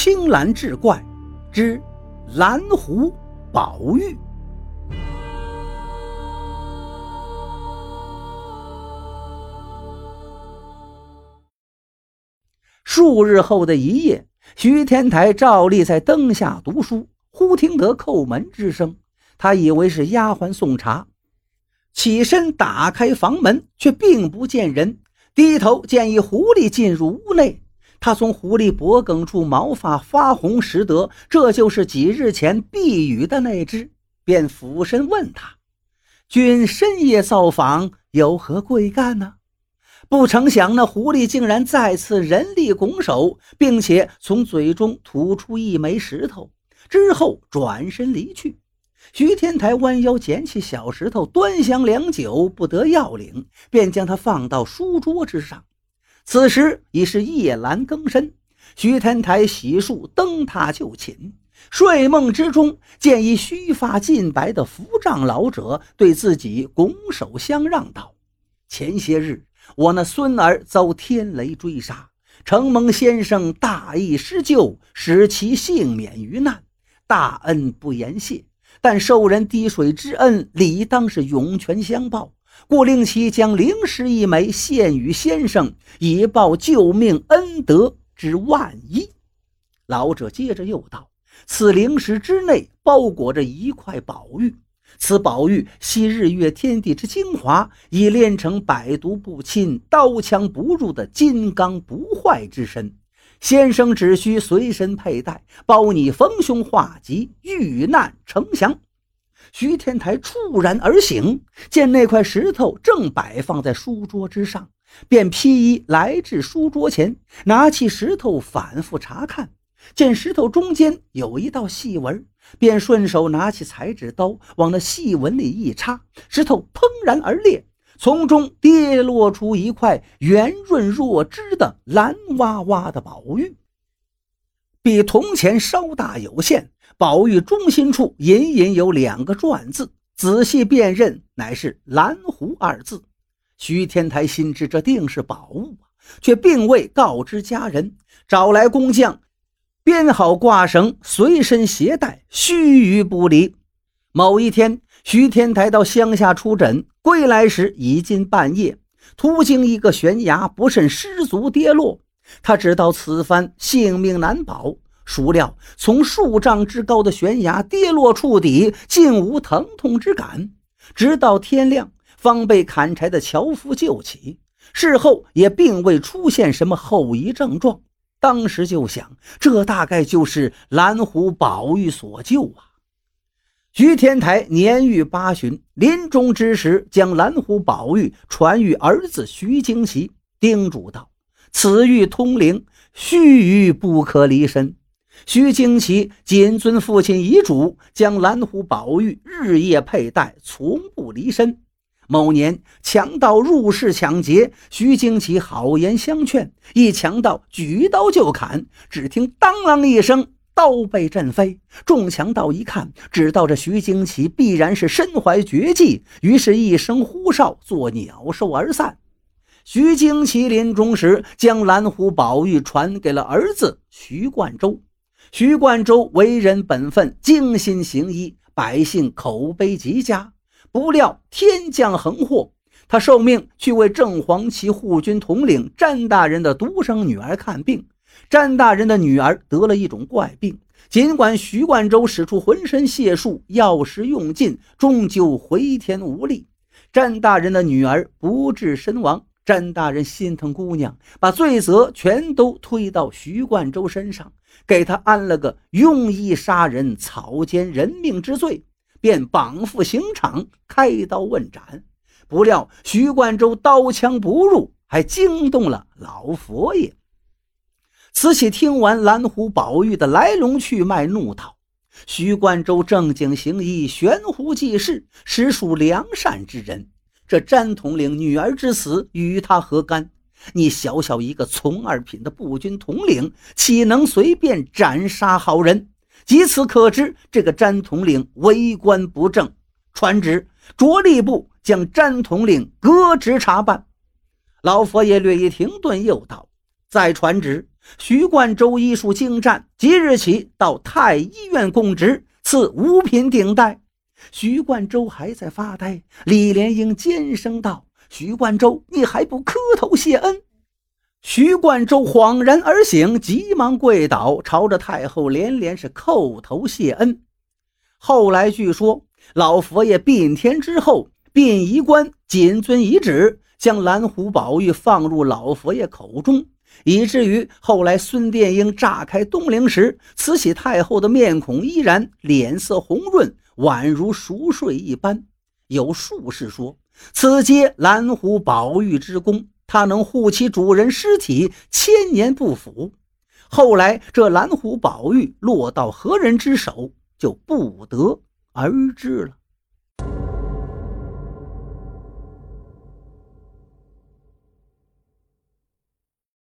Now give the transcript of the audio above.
青蓝志怪之蓝狐宝玉。数日后的一夜，徐天台照例在灯下读书，忽听得叩门之声，他以为是丫鬟送茶，起身打开房门，却并不见人。低头见一狐狸进入屋内，他从狐狸脖颈处毛发发红，识得这就是几日前避雨的那只，便俯身问他：“君深夜造访，有何贵干呢？”不成想，那狐狸竟然再次人力拱手，并且从嘴中吐出一枚石头，之后转身离去。徐天台弯腰捡起小石头，端详良久，不得要领，便将它放到书桌之上。此时已是夜阑更深，徐天台洗漱登榻就寝，睡梦之中见一须发尽白的扶杖老者对自己拱手相让道：“前些日。”我那孙儿遭天雷追杀，承蒙先生大义施救，使其幸免于难，大恩不言谢。但受人滴水之恩，理当是涌泉相报，故令其将灵石一枚献与先生，以报救命恩德之万一。老者接着又道：“此灵石之内包裹着一块宝玉。”此宝玉系日月天地之精华，已炼成百毒不侵、刀枪不入的金刚不坏之身。先生只需随身佩戴，包你逢凶化吉、遇难成祥。徐天台猝然而醒，见那块石头正摆放在书桌之上，便披衣来至书桌前，拿起石头反复查看，见石头中间有一道细纹。便顺手拿起裁纸刀，往那细纹里一插，石头砰然而裂，从中跌落出一块圆润若脂的蓝哇哇的宝玉，比铜钱稍大有限。宝玉中心处隐隐有两个篆字，仔细辨认，乃是“蓝狐”二字。徐天台心知这定是宝物，却并未告知家人，找来工匠。编好挂绳，随身携带，须臾不离。某一天，徐天台到乡下出诊，归来时已近半夜。途经一个悬崖，不慎失足跌落。他知道此番性命难保，孰料从数丈之高的悬崖跌落触底，竟无疼痛之感。直到天亮，方被砍柴的樵夫救起。事后也并未出现什么后遗症状。当时就想，这大概就是蓝狐宝玉所救啊！徐天台年逾八旬，临终之时，将蓝狐宝玉传与儿子徐惊奇，叮嘱道：“此玉通灵，须臾不可离身。”徐经奇谨遵父亲遗嘱，将蓝狐宝玉日夜佩戴，从不离身。某年，强盗入室抢劫，徐经奇好言相劝，一强盗举刀就砍，只听当啷一声，刀被震飞。众强盗一看，知道这徐经奇必然是身怀绝技，于是一声呼哨，作鸟兽而散。徐经奇临终时，将蓝狐宝玉传给了儿子徐贯周。徐贯周为人本分，精心行医，百姓口碑极佳。不料天降横祸，他受命去为正黄旗护军统领詹大人的独生女儿看病。詹大人的女儿得了一种怪病，尽管徐贯周使出浑身解数，药石用尽，终究回天无力。詹大人的女儿不治身亡。詹大人心疼姑娘，把罪责全都推到徐冠周身上，给他安了个用意杀人、草菅人命之罪。便绑赴刑场，开刀问斩。不料徐冠周刀枪不入，还惊动了老佛爷。慈禧听完蓝狐宝玉的来龙去脉，怒道：“徐冠周正经行医，悬壶济世，实属良善之人。这詹统领女儿之死，与他何干？你小小一个从二品的步军统领，岂能随便斩杀好人？”即此可知，这个詹统领为官不正，传旨着吏部将詹统领革职查办。老佛爷略一停顿，又道：“再传旨，徐冠周医术精湛，即日起到太医院供职，赐五品顶戴。徐冠周还在发呆，李莲英尖声道：“徐冠周，你还不磕头谢恩？”徐冠周恍然而醒，急忙跪倒，朝着太后连连是叩头谢恩。后来据说，老佛爷殡天之后，殡仪官谨遵遗旨，将蓝狐宝玉放入老佛爷口中，以至于后来孙殿英炸开东陵时，慈禧太后的面孔依然脸色红润，宛如熟睡一般。有术士说，此皆蓝狐宝玉之功。它能护其主人尸体千年不腐，后来这蓝狐宝玉落到何人之手，就不得而知了。